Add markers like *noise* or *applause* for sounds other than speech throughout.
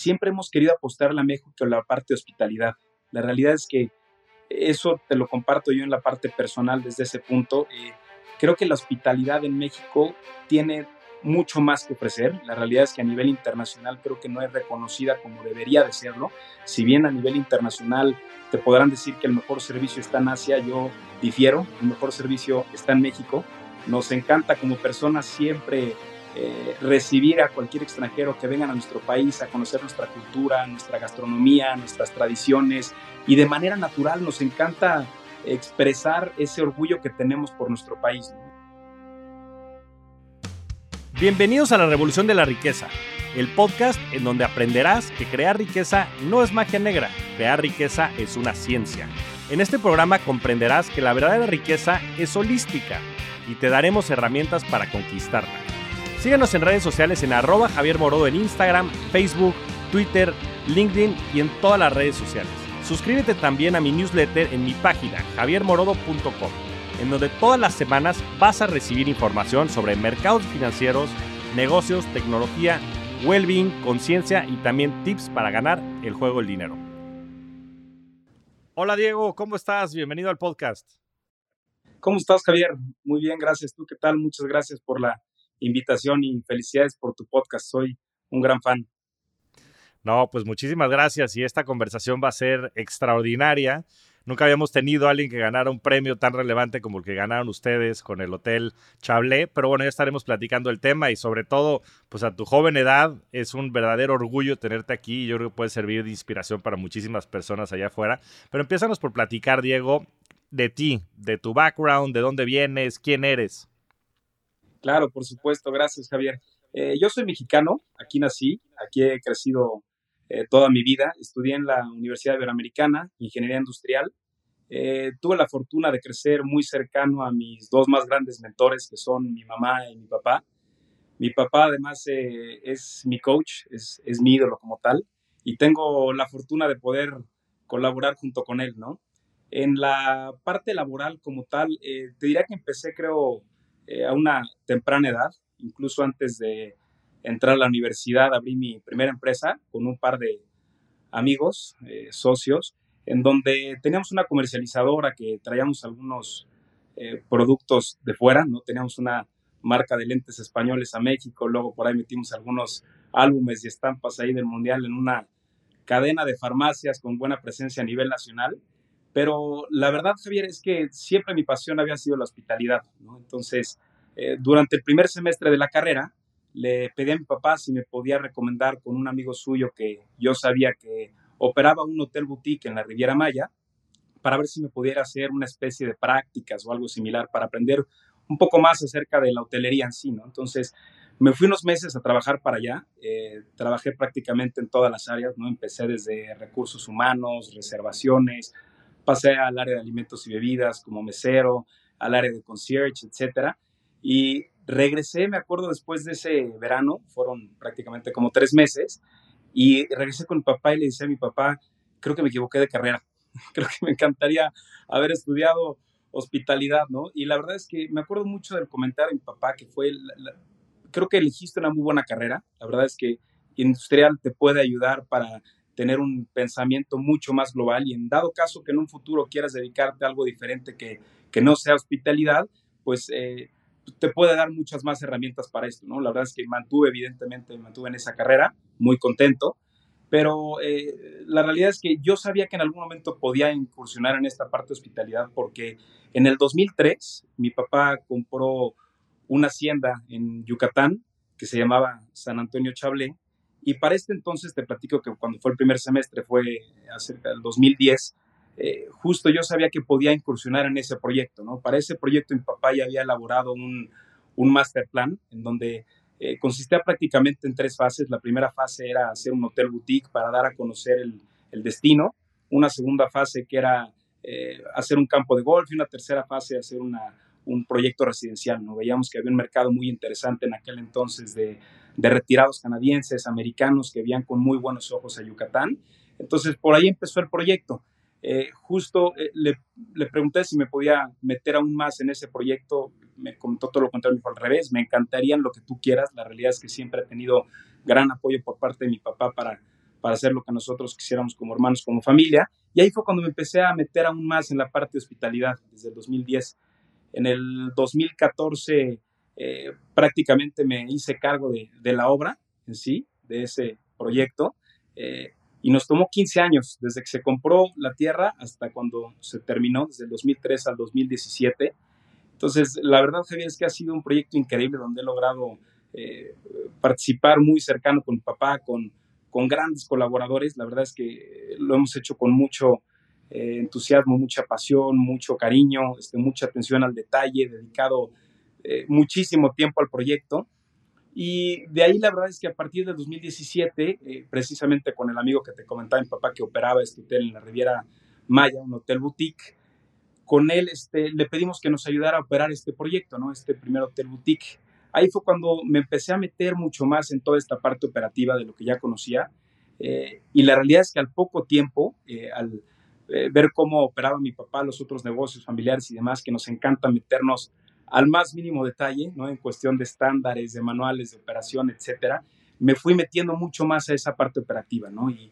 siempre hemos querido apostar a México con la parte de hospitalidad. La realidad es que eso te lo comparto yo en la parte personal desde ese punto. Eh, creo que la hospitalidad en México tiene mucho más que ofrecer. La realidad es que a nivel internacional creo que no es reconocida como debería de serlo. Si bien a nivel internacional te podrán decir que el mejor servicio está en Asia, yo difiero. El mejor servicio está en México. Nos encanta como personas siempre eh, recibir a cualquier extranjero que venga a nuestro país a conocer nuestra cultura, nuestra gastronomía, nuestras tradiciones y de manera natural nos encanta expresar ese orgullo que tenemos por nuestro país. Bienvenidos a la Revolución de la Riqueza, el podcast en donde aprenderás que crear riqueza no es magia negra, crear riqueza es una ciencia. En este programa comprenderás que la verdadera riqueza es holística y te daremos herramientas para conquistarla. Síguenos en redes sociales en arroba Javier Morodo en Instagram, Facebook, Twitter, LinkedIn y en todas las redes sociales. Suscríbete también a mi newsletter en mi página javiermorodo.com en donde todas las semanas vas a recibir información sobre mercados financieros, negocios, tecnología, well-being, conciencia y también tips para ganar el juego del dinero. Hola Diego, ¿cómo estás? Bienvenido al podcast. ¿Cómo estás, Javier? Muy bien, gracias. ¿Tú qué tal? Muchas gracias por la invitación y felicidades por tu podcast. Soy un gran fan. No, pues muchísimas gracias y esta conversación va a ser extraordinaria Nunca habíamos tenido a alguien que ganara un premio tan relevante como el que ganaron ustedes con el Hotel Chablé, pero bueno, ya estaremos platicando el tema y sobre todo, pues a tu joven edad es un verdadero orgullo tenerte aquí y yo creo que puede servir de inspiración para muchísimas personas allá afuera. Pero empiezanos por platicar, Diego, de ti, de tu background, de dónde vienes, quién eres. Claro, por supuesto, gracias Javier. Eh, yo soy mexicano, aquí nací, aquí he crecido eh, toda mi vida. Estudié en la Universidad Iberoamericana, Ingeniería Industrial. Eh, tuve la fortuna de crecer muy cercano a mis dos más grandes mentores, que son mi mamá y mi papá. Mi papá además es mi coach, es, es, mi ídolo como tal, y tengo la fortuna de poder colaborar junto con él, ¿no? En la parte laboral como tal, te diría que empecé, creo, a una temprana edad, incluso antes de, entrar a la universidad, abrí mi primera empresa con un par de amigos, eh, socios, en donde teníamos una comercializadora que traíamos algunos eh, productos de fuera, ¿no? Teníamos una marca de lentes españoles a México, luego por ahí metimos algunos álbumes y estampas ahí del Mundial en una cadena de farmacias con buena presencia a nivel nacional. Pero la verdad, Javier, es que siempre mi pasión había sido la hospitalidad, ¿no? Entonces, eh, durante el primer semestre de la carrera, le pedí a mi papá si me podía recomendar con un amigo suyo que yo sabía que operaba un hotel boutique en la Riviera Maya para ver si me pudiera hacer una especie de prácticas o algo similar para aprender un poco más acerca de la hotelería en sí, ¿no? Entonces, me fui unos meses a trabajar para allá, eh, trabajé prácticamente en todas las áreas, ¿no? Empecé desde recursos humanos, reservaciones, pasé al área de alimentos y bebidas como mesero, al área de concierge, etcétera. Y Regresé, me acuerdo, después de ese verano, fueron prácticamente como tres meses, y regresé con mi papá y le decía a mi papá, creo que me equivoqué de carrera, *laughs* creo que me encantaría haber estudiado hospitalidad, ¿no? Y la verdad es que me acuerdo mucho del comentario de mi papá, que fue, creo que elegiste una muy buena carrera, la verdad es que industrial te puede ayudar para tener un pensamiento mucho más global y en dado caso que en un futuro quieras dedicarte a algo diferente que, que no sea hospitalidad, pues eh, te puede dar muchas más herramientas para esto, ¿no? La verdad es que mantuve, evidentemente, me mantuve en esa carrera, muy contento, pero eh, la realidad es que yo sabía que en algún momento podía incursionar en esta parte de hospitalidad porque en el 2003 mi papá compró una hacienda en Yucatán que se llamaba San Antonio Chablé y para este entonces te platico que cuando fue el primer semestre fue acerca del 2010 eh, justo yo sabía que podía incursionar en ese proyecto, ¿no? Para ese proyecto mi papá ya había elaborado un, un master plan en donde eh, consistía prácticamente en tres fases. La primera fase era hacer un hotel boutique para dar a conocer el, destino, una segunda fase que era eh, hacer un campo de golf y una tercera fase hacer una, un proyecto residencial. ¿no? Veíamos que había un mercado muy interesante en aquel entonces de, de retirados canadienses, americanos que veían con muy buenos ojos a Yucatán. Entonces por ahí empezó el proyecto. Eh, justo eh, le, le, pregunté si me podía meter aún más en ese proyecto, me comentó todo lo contrario, al revés, me encantaría lo que tú quieras, la realidad es que siempre he tenido gran apoyo por parte de mi papá para, para hacer lo que nosotros quisiéramos como hermanos, como familia. Y ahí fue cuando me empecé a meter aún más en la parte de hospitalidad, desde el 2010. En el 2014 eh, prácticamente me hice cargo de, la obra en sí, de ese proyecto. Eh, y nos tomó 15 años, desde que se compró la tierra hasta cuando se terminó, desde el 2003 al 2017. Entonces, la verdad, Javier, es que ha sido un proyecto increíble donde he logrado eh, participar muy cercano con mi papá, con, grandes colaboradores. La verdad es que lo hemos hecho con mucho entusiasmo, mucha pasión, mucho cariño, este, mucha atención al detalle, dedicado eh, muchísimo tiempo al proyecto. Y de ahí la verdad es que a partir del 2017, precisamente con el amigo que te comentaba, mi papá que operaba este hotel en la Riviera Maya, un hotel boutique, con él este, le pedimos que nos ayudara a operar este proyecto, ¿no? este primer hotel boutique. Ahí fue cuando me empecé a meter mucho más en toda esta parte operativa de lo que ya conocía. Eh, y la realidad es que al poco tiempo, eh, al eh, ver cómo operaba mi papá, los otros negocios familiares y demás, que nos encanta meternos al más mínimo detalle, ¿no? En cuestión de estándares, de manuales de operación, etcétera, me fui metiendo mucho más a esa parte operativa, ¿no? Y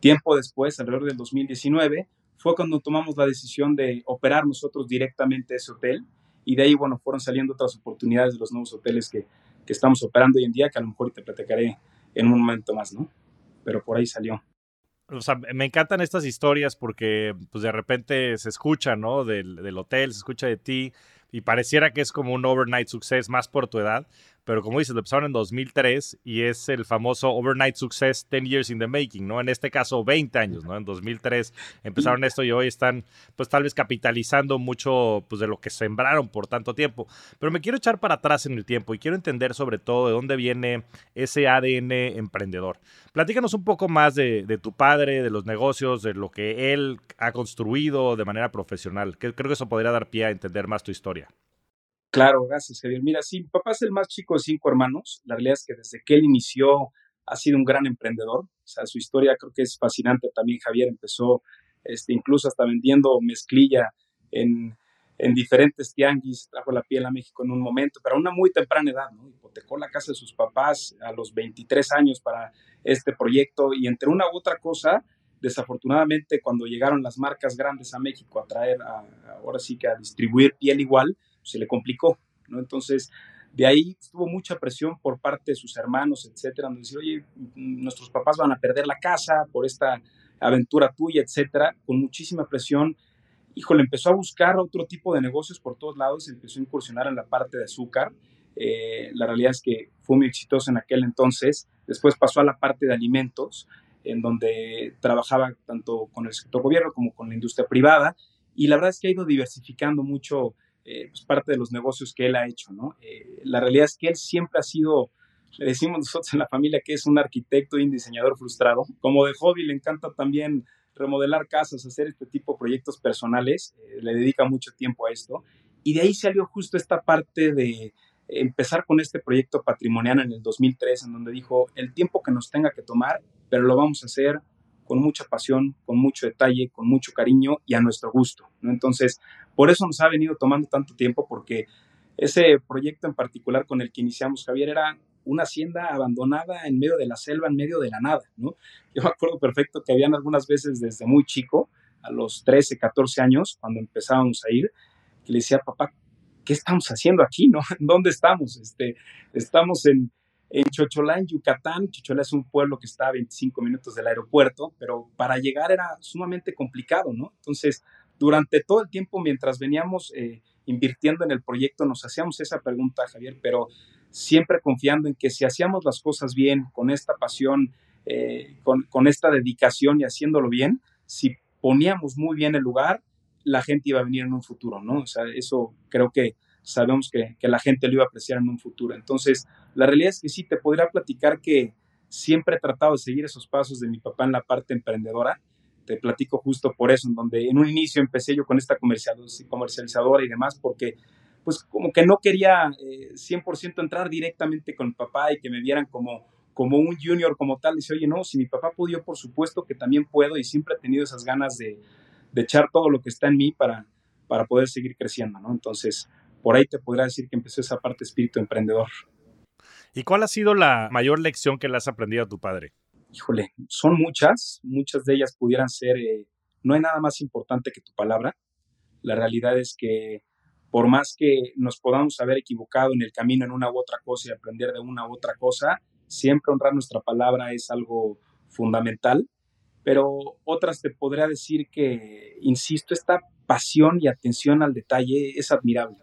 tiempo después, alrededor del 2019, fue cuando tomamos la decisión de operar nosotros directamente ese hotel y de ahí, bueno, fueron saliendo otras oportunidades de los nuevos hoteles que, que estamos operando hoy en día, que a lo mejor te platicaré en un momento más, ¿no? Pero por ahí salió. O sea, me encantan estas historias porque pues de repente se escucha, ¿no? Del, del hotel, se escucha de ti y pareciera que es como un overnight success más por tu edad, pero como dices, lo empezaron en 2003 y es el famoso Overnight Success 10 Years in the Making, ¿no? En este caso 20 años, ¿no? En 2003 empezaron esto y hoy están pues tal vez capitalizando mucho pues de lo que sembraron por tanto tiempo. Pero me quiero echar para atrás en el tiempo y quiero entender sobre todo de dónde viene ese ADN emprendedor. Platícanos un poco más de, tu padre, de los negocios, de lo que él ha construido de manera profesional. Creo que eso podría dar pie a entender más tu historia. Claro, gracias, Javier. Mira, sí, mi papá es el más chico de cinco hermanos. La realidad es que desde que él inició ha sido un gran emprendedor. O sea, su historia creo que es fascinante también. Javier empezó este, incluso hasta vendiendo mezclilla en, en diferentes tianguis, trajo la piel a México en un momento, pero a una muy temprana edad, ¿no? Hipotecó la casa de sus papás a los 23 años para este proyecto y entre una u otra cosa, desafortunadamente cuando llegaron las marcas grandes a México a traer, ahora sí que a distribuir piel igual, se le complicó, ¿no? Entonces, de ahí tuvo mucha presión por parte de sus hermanos, etcétera, donde decir, oye, nuestros papás van a perder la casa por esta aventura tuya, etcétera, con muchísima presión. Híjole, empezó a buscar otro tipo de negocios por todos lados, empezó a incursionar en la parte de azúcar. Eh, la realidad es que fue muy exitoso en aquel entonces. Después pasó a la parte de alimentos, en donde trabajaba tanto con el sector gobierno como con la industria privada. Y la verdad es que ha ido diversificando mucho eh, pues parte de los negocios que él ha hecho, ¿no? Eh, la realidad es que él siempre ha sido, le decimos nosotros en la familia que es un arquitecto y un diseñador frustrado. Como de hobby le encanta también remodelar casas, hacer este tipo de proyectos personales, eh, le dedica mucho tiempo a esto. Y de ahí salió justo esta parte de empezar con este proyecto patrimonial en el 2003, en donde dijo, el tiempo que nos tenga que tomar, pero lo vamos a hacer con mucha pasión, con mucho detalle, con mucho cariño y a nuestro gusto. ¿no? Entonces, por eso nos ha venido tomando tanto tiempo, porque ese proyecto en particular con el que iniciamos, Javier, era una hacienda abandonada en medio de la selva, en medio de la nada. ¿no? *laughs* Yo me acuerdo perfecto que habían algunas veces desde muy chico, a los 13, 14 años, cuando empezábamos a ir, que le decía, papá, ¿qué estamos haciendo aquí? ¿no? *laughs* ¿Dónde estamos? Este, estamos en, en Chocholá, en Yucatán. Chocholá es un pueblo que está a 25 minutos del aeropuerto, pero para llegar era sumamente complicado, ¿no? Entonces, durante todo el tiempo, mientras veníamos eh, invirtiendo en el proyecto, nos hacíamos esa pregunta, Javier, pero siempre confiando en que si hacíamos las cosas bien, con esta pasión, eh, con, con esta dedicación y haciéndolo bien, si poníamos muy bien el lugar, la gente iba a venir en un futuro, ¿no? O sea, eso creo que sabemos que, que, la gente lo iba a apreciar en un futuro. Entonces, la realidad es que sí, te podría platicar que siempre he tratado de seguir esos pasos de mi papá en la parte emprendedora. Te platico justo por eso, en donde en un inicio empecé yo con esta comercializadora y demás, porque pues como que no quería eh, 100% entrar directamente con mi papá y que me vieran como, como un junior como tal. Dice, oye, no, si mi papá pudo, por supuesto que también puedo y siempre he tenido esas ganas de, de echar todo lo que está en mí para, para poder seguir creciendo, ¿no? Entonces, por ahí te podría decir que empezó esa parte espíritu emprendedor. ¿Y cuál ha sido la mayor lección que le has aprendido a tu padre? híjole, son muchas, muchas de ellas pudieran ser, eh, no hay nada más importante que tu palabra. La realidad es que por más que nos podamos haber equivocado en el camino en una u otra cosa y aprender de una u otra cosa, siempre honrar nuestra palabra es algo fundamental. Pero otras te podría decir que, insisto, esta pasión y atención al detalle es admirable.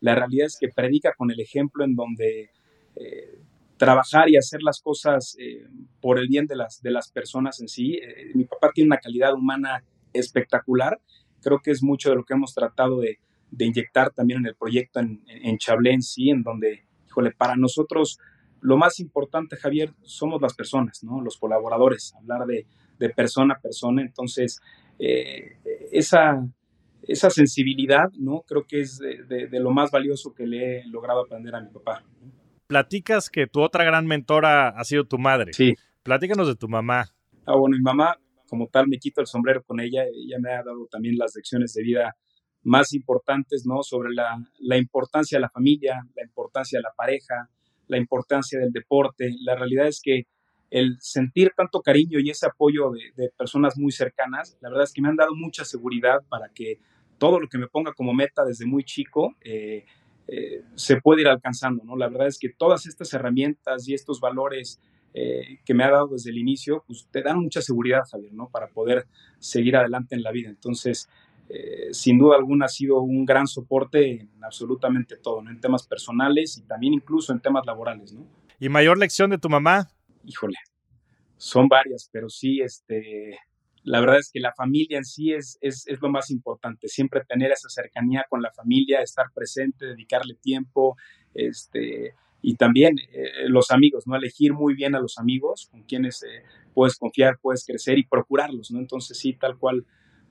la realidad es que predica con el ejemplo en donde eh, trabajar y hacer las cosas eh, por el bien de las, de las personas en sí. Eh, mi papá tiene una calidad humana espectacular. Creo que es mucho de lo que hemos tratado de, inyectar también en el proyecto en, en, Chablé en sí, en donde, híjole, para nosotros lo más importante, Javier, somos las personas, ¿no? Los colaboradores, hablar de, persona a persona. Entonces, esa, esa sensibilidad, ¿no? Creo que es de, lo más valioso que le he logrado aprender a mi papá platicas que tu otra gran mentora ha sido tu madre. Sí. Platícanos de tu mamá. Ah, bueno, mi mamá, como tal, me quito el sombrero con ella. Ella me ha dado también las lecciones de vida más importantes, ¿no? Sobre la, la importancia de la familia, la importancia de la pareja, la importancia del deporte. La realidad es que el sentir tanto cariño y ese apoyo de, de, personas muy cercanas, la verdad es que me han dado mucha seguridad para que todo lo que me ponga como meta desde muy chico, eh, eh, se puede ir alcanzando, ¿no? La verdad es que todas estas herramientas y estos valores eh, que me ha dado desde el inicio, pues te dan mucha seguridad, Javier, ¿no? Para poder seguir adelante en la vida. Entonces, eh, sin duda alguna ha sido un gran soporte en absolutamente todo, ¿no? En temas personales y también incluso en temas laborales, ¿no? ¿Y mayor lección de tu mamá? Híjole, son varias, pero sí, este, la verdad es que la familia en sí es, es, lo más importante, siempre tener esa cercanía con la familia, estar presente, dedicarle tiempo, este, y también eh, los amigos, ¿no? Elegir muy bien a los amigos con quienes eh, puedes confiar, puedes crecer y procurarlos, ¿no? Entonces sí, tal cual,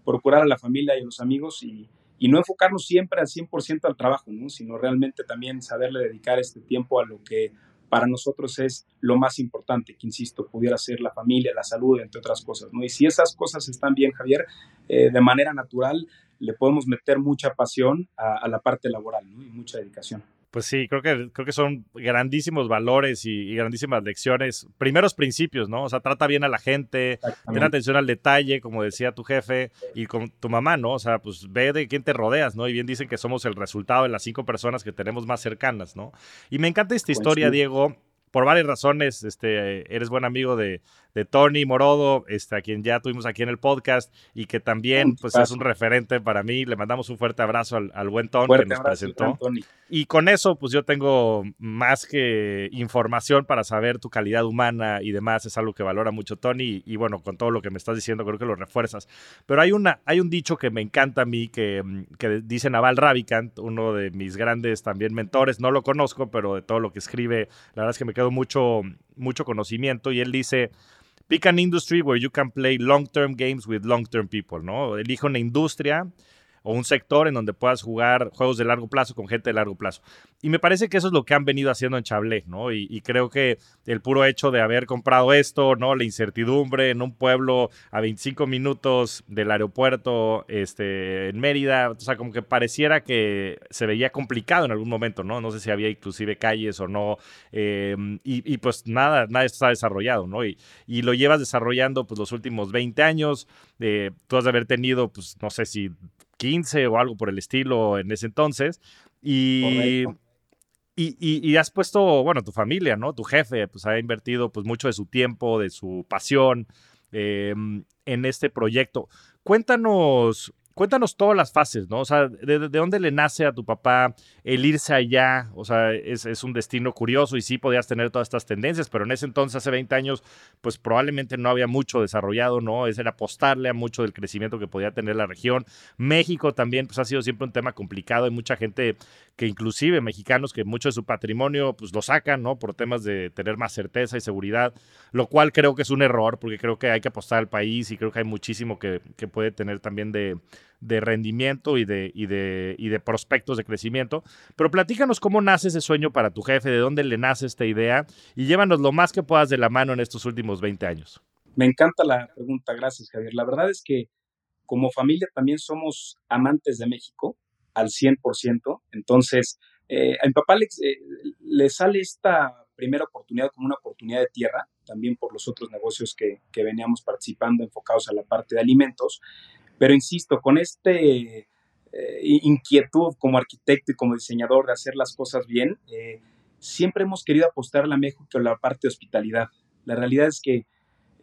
procurar a la familia y a los amigos y, y no enfocarnos siempre al 100% al trabajo, ¿no? Sino realmente también saberle dedicar este tiempo a lo que para nosotros es lo más importante, que insisto, pudiera ser la familia, la salud, entre otras cosas, ¿no? Y si esas cosas están bien, Javier, eh, de manera natural le podemos meter mucha pasión a, la parte laboral. Y mucha dedicación. Pues sí, creo que, creo que son grandísimos valores y, y, grandísimas lecciones. Primeros principios, ¿no? O sea, trata bien a la gente, ten atención al detalle, como decía tu jefe y con tu mamá, ¿no? O sea, pues ve de quién te rodeas, ¿no? Y bien dicen que somos el resultado de las cinco personas que tenemos más cercanas, ¿no? Y me encanta esta historia, Diego, por varias razones, este, eres buen amigo de, de Tony Morodo, este, a quien ya tuvimos aquí en el podcast y que también pues, es un referente para mí. Le mandamos un fuerte abrazo al, al buen Tony que nos presentó. Y con eso, pues yo tengo más que información para saber tu calidad humana y demás. Es algo que valora mucho Tony. Y, y bueno, con todo lo que me estás diciendo, creo que lo refuerzas. Pero hay, una, hay un dicho que me encanta a mí, que, que dice Naval Ravikant, uno de mis grandes también mentores. No lo conozco, pero de todo lo que escribe, la verdad es que me quedo mucho, mucho conocimiento. Y él dice Pick an industry where you can play long-term games with long-term people, ¿no? Elige una industria o un sector en donde puedas jugar juegos de largo plazo con gente de largo plazo. Y me parece que eso es lo que han venido haciendo en Chablé, ¿no? Y, y, creo que el puro hecho de haber comprado esto, ¿no? La incertidumbre en un pueblo a 25 minutos del aeropuerto este, en Mérida, o sea, como que pareciera que se veía complicado en algún momento, ¿no? No sé si había inclusive calles o no. Eh, y, y, pues nada, nada está desarrollado, ¿no? Y, y, lo llevas desarrollando pues los últimos 20 años. Eh, tú has de haber tenido, pues no sé si 15 o algo por el estilo en ese entonces. Y, y, y, y, has puesto, bueno, tu familia, ¿no? Tu jefe, pues ha invertido pues mucho de su tiempo, de su pasión eh, en este proyecto. Cuéntanos, cuéntanos todas las fases, ¿no? O sea, ¿de, de dónde le nace a tu papá el irse allá? O sea, es, un destino curioso y sí podías tener todas estas tendencias, pero en ese entonces, hace 20 años, pues probablemente no había mucho desarrollado, ¿no? Es era apostarle a mucho del crecimiento que podía tener la región. México también, pues ha sido siempre un tema complicado. Hay mucha gente que inclusive mexicanos que mucho de su patrimonio, pues lo sacan, ¿no? Por temas de tener más certeza y seguridad, lo cual creo que es un error, porque creo que hay que apostar al país y creo que hay muchísimo que puede tener también de de rendimiento y de, y, de, y de prospectos de crecimiento. Pero platícanos cómo nace ese sueño para tu jefe, de dónde le nace esta idea y llévanos lo más que puedas de la mano en estos últimos 20 años. Me encanta la pregunta, gracias Javier. La verdad es que como familia también somos amantes de México al 100%, entonces eh, a mi papá le, eh, le sale esta primera oportunidad como una oportunidad de tierra, también por los otros negocios que, que veníamos participando enfocados a la parte de alimentos. Pero insisto, con este eh, inquietud como arquitecto y como diseñador de hacer las cosas bien, eh, siempre hemos querido apostar a la México a la parte de hospitalidad. La realidad es que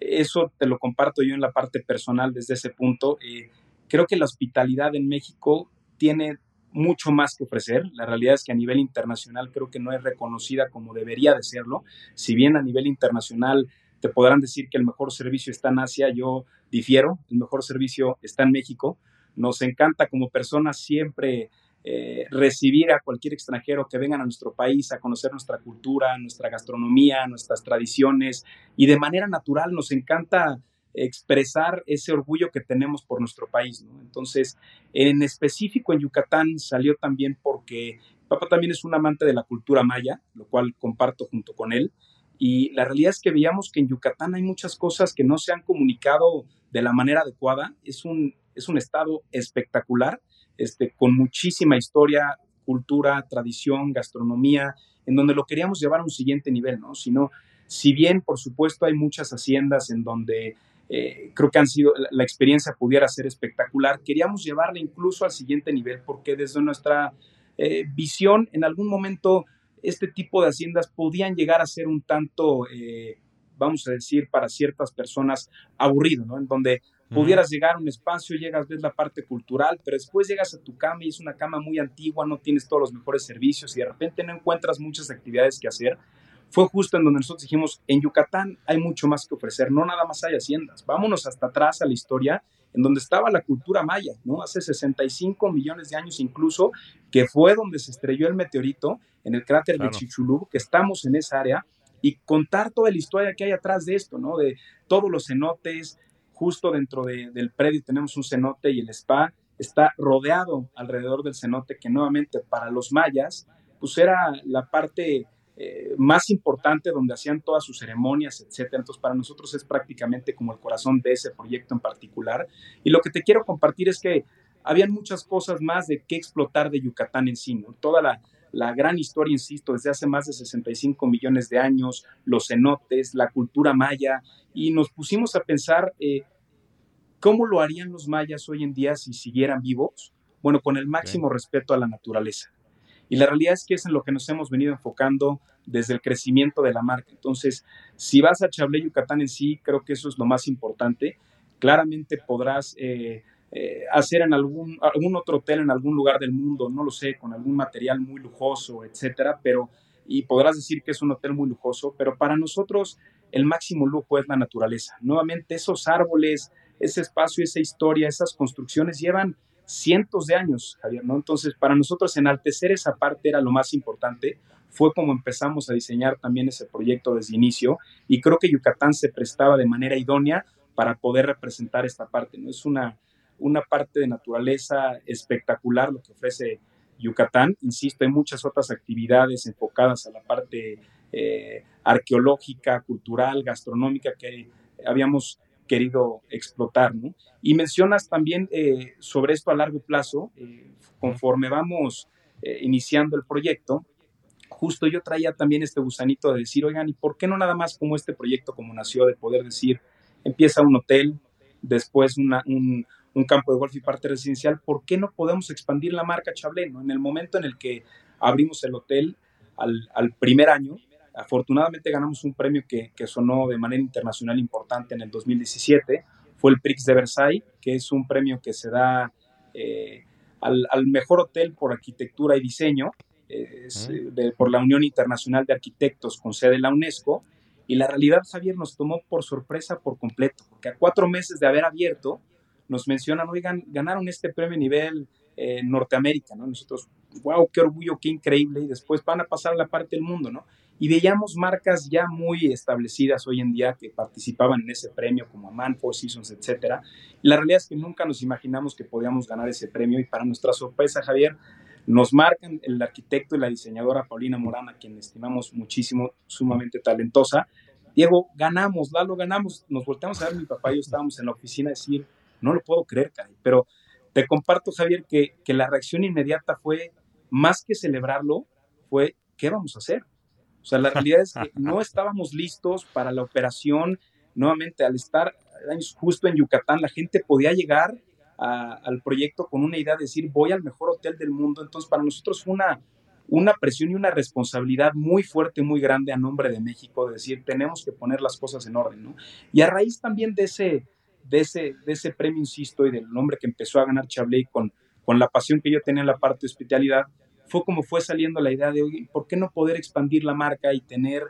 eso te lo comparto yo en la parte personal desde ese punto. Eh, creo que la hospitalidad en México tiene mucho más que ofrecer. La realidad es que a nivel internacional creo que no es reconocida como debería de serlo. Si bien a nivel internacional te podrán decir que el mejor servicio está en Asia, yo difiero. El mejor servicio está en México. Nos encanta como personas siempre eh, recibir a cualquier extranjero que vengan a nuestro país a conocer nuestra cultura, nuestra gastronomía, nuestras tradiciones y de manera natural nos encanta expresar ese orgullo que tenemos por nuestro país. Entonces, en específico en Yucatán salió también porque papá también es un amante de la cultura maya, lo cual comparto junto con él. Y la realidad es que veíamos que en Yucatán hay muchas cosas que no se han comunicado de la manera adecuada. Es un, es un estado espectacular, este, con muchísima historia, cultura, tradición, gastronomía, en donde lo queríamos llevar a un siguiente nivel, ¿no? Sino, si bien, por supuesto, hay muchas haciendas en donde eh, creo que han sido, la experiencia pudiera ser espectacular, queríamos llevarla incluso al siguiente nivel, porque desde nuestra eh, visión, en algún momento, este tipo de haciendas podían llegar a ser un tanto, eh, vamos a decir, para ciertas personas aburrido, ¿no? En donde pudieras llegar a un espacio, llegas, ves la parte cultural, pero después llegas a tu cama y es una cama muy antigua, no tienes todos los mejores servicios y de repente no encuentras muchas actividades que hacer. Fue justo en donde nosotros dijimos, en Yucatán hay mucho más que ofrecer, no nada más hay haciendas, vámonos hasta atrás a la historia en donde estaba la cultura maya, ¿no? Hace 65 millones de años incluso, que fue donde se estrelló el meteorito en el cráter de Chicxulub, que estamos en esa área, y contar toda la historia que hay atrás de esto, ¿no? De todos los cenotes, justo dentro del predio tenemos un cenote y el spa está rodeado alrededor del cenote que nuevamente para los mayas pues era la parte eh, más importante donde hacían todas sus ceremonias, etcétera. Entonces para nosotros es prácticamente como el corazón de ese proyecto en particular. Y lo que te quiero compartir es que habían muchas cosas más de qué explotar de Yucatán en sí, ¿no? Toda la, la gran historia, insisto, desde hace más de 65 millones de años, los cenotes, la cultura maya, y nos pusimos a pensar eh, cómo lo harían los mayas hoy en día si siguieran vivos, bueno, con el máximo respeto a la naturaleza. Y la realidad es que es en lo que nos hemos venido enfocando desde el crecimiento de la marca. Entonces, si vas a Chablé, Yucatán en sí, creo que eso es lo más importante. Claramente podrás eh, eh, hacer en algún, algún otro hotel en algún lugar del mundo, no lo sé, con algún material muy lujoso, etcétera, pero y podrás decir que es un hotel muy lujoso, pero para nosotros el máximo lujo es la naturaleza. Nuevamente, esos árboles, ese espacio, esa historia, esas construcciones llevan cientos de años, Javier, ¿no? Entonces, para nosotros enaltecer esa parte era lo más importante. Fue como empezamos a diseñar también ese proyecto desde inicio y creo que Yucatán se prestaba de manera idónea para poder representar esta parte, ¿no? Es una, una parte de naturaleza espectacular lo que ofrece Yucatán. Insisto, hay muchas otras actividades enfocadas a la parte eh, arqueológica, cultural, gastronómica que habíamos querido explotar. ¿no? Y mencionas también eh, sobre esto a largo plazo, eh, conforme vamos iniciando el proyecto, justo yo traía también este gusanito de decir, oigan, ¿y por qué no nada más como este proyecto como nació, de poder decir, empieza un hotel, después una, un, un campo de golf y parte residencial, ¿por qué no podemos expandir la marca Chablé? En el momento en el que abrimos el hotel al, al primer año, afortunadamente ganamos un premio que, que, sonó de manera internacional importante en el 2017, fue el Prix de Versailles, que es un premio que se da eh, al, al, mejor hotel por arquitectura y diseño, eh, de, por la Unión Internacional de Arquitectos con sede en la UNESCO, y la realidad, Javier, nos tomó por sorpresa por completo, porque a cuatro meses de haber abierto, nos mencionan, oigan, ganaron este premio a nivel eh, Norteamérica, ¿no? Nosotros, wow, qué orgullo, qué increíble, y después van a pasar a la parte del mundo, ¿no? Y veíamos marcas ya muy establecidas hoy en día que participaban en ese premio, como Man, Four Seasons. Y la realidad es que nunca nos imaginamos que podíamos ganar ese premio, y para nuestra sorpresa, Javier, nos marcan el arquitecto y la diseñadora Paulina Morana, quien estimamos muchísimo, sumamente talentosa. Diego, ganamos, Lalo, ganamos. Nos volteamos a ver, mi papá y yo estábamos en la oficina a decir, no lo puedo creer. Pero te comparto, Javier, que, que la reacción inmediata fue, más que celebrarlo, fue, ¿qué vamos a hacer? O sea, la realidad es que *laughs* no estábamos listos para la operación. Nuevamente, al estar justo en Yucatán, la gente podía llegar al proyecto con una idea de decir, voy al mejor hotel del mundo. Entonces, para nosotros fue una, una presión y una responsabilidad muy fuerte, muy grande a nombre de México, de decir, tenemos que poner las cosas en orden, ¿no? Y a raíz también de ese, de ese, de ese premio, insisto, y del nombre que empezó a ganar Chablé con, con la pasión que yo tenía en la parte de hospitalidad, fue como fue saliendo la idea de, oye, ¿por qué no poder expandir la marca y tener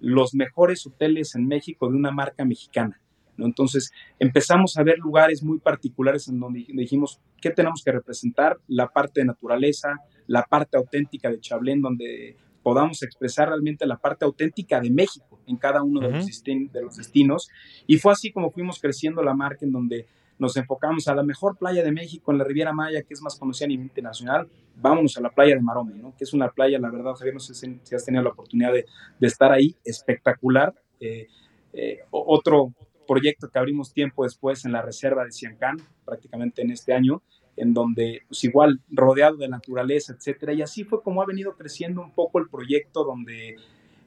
los mejores hoteles en México de una marca mexicana? ¿no? Entonces empezamos a ver lugares muy particulares en donde dijimos, ¿qué tenemos que representar? La parte de naturaleza, la parte auténtica de Chablén, donde podamos expresar realmente la parte auténtica de México en cada uno de, los de los destinos. Y fue así como fuimos creciendo la marca en donde nos enfocamos a la mejor playa de México en la Riviera Maya, que es más conocida a nivel internacional, vámonos a la playa de Marome, ¿no? que es una playa, la verdad, Javier, no sé si has tenido la oportunidad de, estar ahí, espectacular. Eh, eh, otro proyecto que abrimos tiempo después en la reserva de Ciancán, prácticamente en este año, en donde, pues igual, rodeado de naturaleza, etcétera, y así fue como ha venido creciendo un poco el proyecto, donde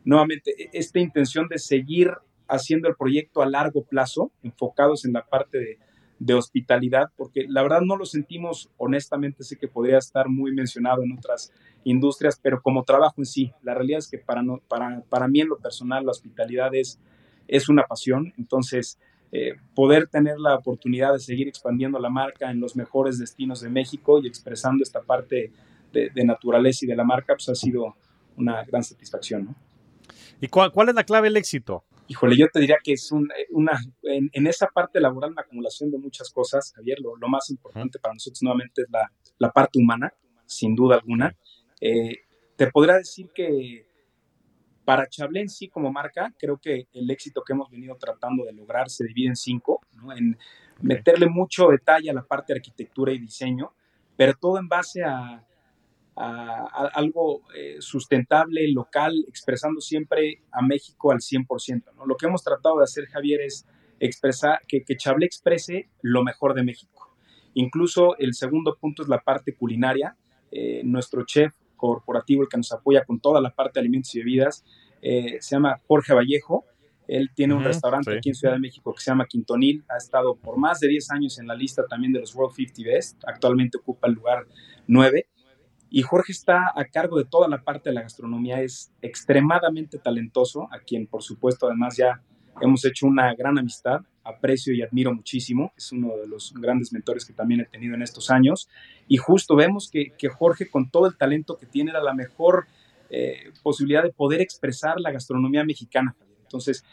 nuevamente e, esta intención de seguir haciendo el proyecto a largo plazo, enfocados en la parte de, de hospitalidad, porque la verdad no lo sentimos, honestamente sé que podría estar muy mencionado en otras industrias, pero como trabajo en sí, la realidad es que para, no, para, para mí en lo personal la hospitalidad es, es una pasión, entonces eh, poder tener la oportunidad de seguir expandiendo la marca en los mejores destinos de México y expresando esta parte de, naturaleza y de la marca, pues ha sido una gran satisfacción. ¿no? ¿Y cuál, cuál es la clave del éxito? Híjole, yo te diría que es una, en, esa parte laboral, una acumulación de muchas cosas, Javier, lo, más importante para nosotros nuevamente es la, parte humana, sin duda alguna. Eh, te podría decir que para Chablé en sí como marca, creo que el éxito que hemos venido tratando de lograr se divide en cinco, en meterle mucho detalle a la parte de arquitectura y diseño, pero todo en base a a, algo eh, sustentable, local, expresando siempre a México al 100%. ¿no? Lo que hemos tratado de hacer, Javier, es expresar, que, que Chablé exprese lo mejor de México. Incluso el segundo punto es la parte culinaria. Eh, nuestro chef corporativo, el que nos apoya con toda la parte de alimentos y bebidas, eh, se llama Jorge Vallejo. Él tiene un restaurante aquí en Ciudad de México que se llama Quintonil. Ha estado por más de 10 años en la lista también de los World 50 Best. Actualmente ocupa el lugar 9. Y Jorge está a cargo de toda la parte de la gastronomía, es extremadamente talentoso, a quien por supuesto además ya hemos hecho una gran amistad, aprecio y admiro muchísimo, es uno de los grandes mentores que también he tenido en estos años. Y justo vemos que, Jorge con todo el talento que tiene era la mejor eh, posibilidad de poder expresar la gastronomía mexicana. Entonces,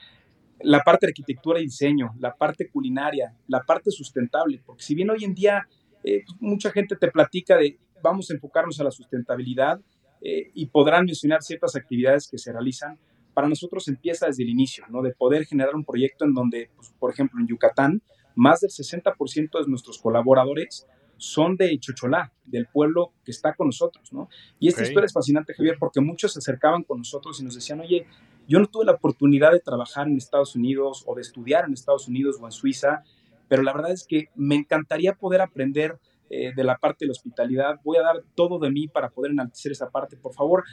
la parte de arquitectura y diseño, la parte culinaria, la parte sustentable, porque si bien hoy en día eh, mucha gente te platica de vamos a enfocarnos a la sustentabilidad eh, y podrán mencionar ciertas actividades que se realizan. Para nosotros empieza desde el inicio, ¿no? De poder generar un proyecto en donde, pues, por ejemplo, en Yucatán, más del 60% de nuestros colaboradores son de Chocholá, del pueblo que está con nosotros, ¿no? Y esta historia es fascinante, Javier, porque muchos se acercaban con nosotros y nos decían, oye, yo no tuve la oportunidad de trabajar en Estados Unidos o de estudiar en Estados Unidos o en Suiza, pero la verdad es que me encantaría poder aprender eh, de la parte de la hospitalidad. Voy a dar todo de mí para poder enaltecer esa parte. Por favor,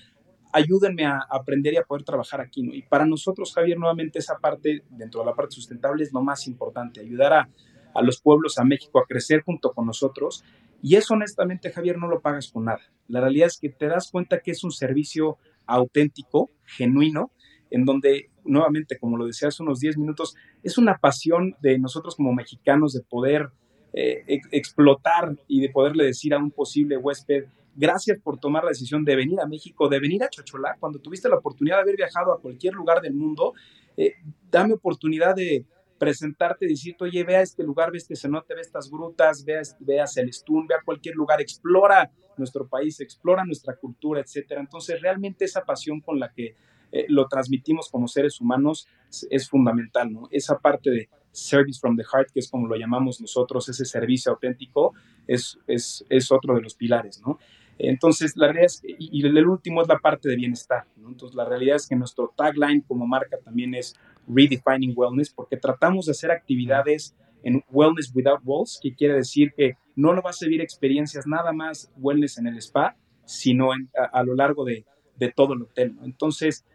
ayúdenme a aprender y a poder trabajar aquí. ¿no? Y para nosotros, Javier, nuevamente esa parte, dentro de la parte sustentable, es lo más importante, ayudar a, a los pueblos, a México, a crecer junto con nosotros. Y eso, honestamente, Javier, no lo pagas con nada. La realidad es que te das cuenta que es un servicio auténtico, genuino, en donde, nuevamente, como lo decía hace unos 10 minutos, es una pasión de nosotros como mexicanos de poder eh, explotar y de poderle decir a un posible huésped, gracias por tomar la decisión de venir a México, de venir a Chocholá, cuando tuviste la oportunidad de haber viajado a cualquier lugar del mundo, eh, dame oportunidad de presentarte, decirte, oye, vea este lugar, ve este cenote, ve estas grutas, veas el Stun, vea cualquier lugar, explora nuestro país, explora nuestra cultura, etcétera. Entonces, realmente esa pasión con la que eh, lo transmitimos como seres humanos es, es fundamental, ¿no? Esa parte de Service from the Heart, que es como lo llamamos nosotros, ese servicio auténtico, es, es, es otro de los pilares, ¿no? Entonces, la realidad es, y el último es la parte de bienestar, ¿no? Entonces, la realidad es que nuestro tagline como marca también es Redefining Wellness, porque tratamos de hacer actividades en Wellness Without Walls, que quiere decir que no lo va a servir experiencias nada más wellness en el spa, sino a, lo largo de, de, todo el hotel, ¿no? Entonces,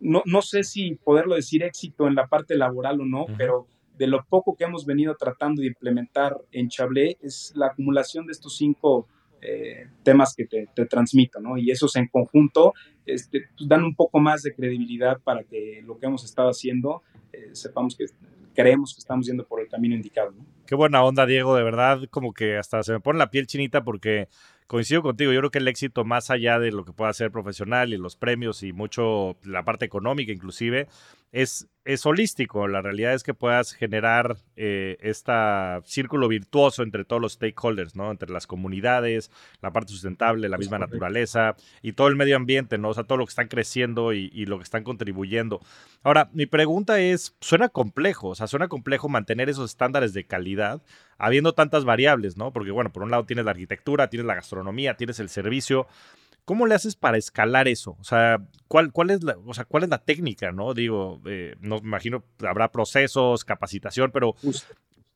no, no sé si poderlo decir éxito en la parte laboral o no, pero de lo poco que hemos venido tratando de implementar en Chablé es la acumulación de estos cinco eh, temas que te, transmito, ¿no? Y esos en conjunto este, pues, dan un poco más de credibilidad para que lo que hemos estado haciendo eh, sepamos que creemos que estamos yendo por el camino indicado, ¿no? Qué buena onda, Diego, de verdad, como que hasta se me pone la piel chinita porque coincido contigo, yo creo que el éxito más allá de lo que pueda ser profesional y los premios y mucho la parte económica inclusive, es, es holístico. La realidad es que puedas generar eh, este círculo virtuoso entre todos los stakeholders, ¿no? Entre las comunidades, la parte sustentable, la misma naturaleza y todo el medio ambiente, ¿no? O sea, todo lo que están creciendo y, y, lo que están contribuyendo. Ahora, mi pregunta es, suena complejo, o sea, suena complejo mantener esos estándares de calidad habiendo tantas variables, ¿no? Porque, bueno, por un lado tienes la arquitectura, tienes la gastronomía, tienes el servicio, ¿Cómo le haces para escalar eso? O sea, ¿cuál, cuál, es, la, o sea, ¿cuál es la técnica? No digo, eh, no me imagino, habrá procesos, capacitación, pero,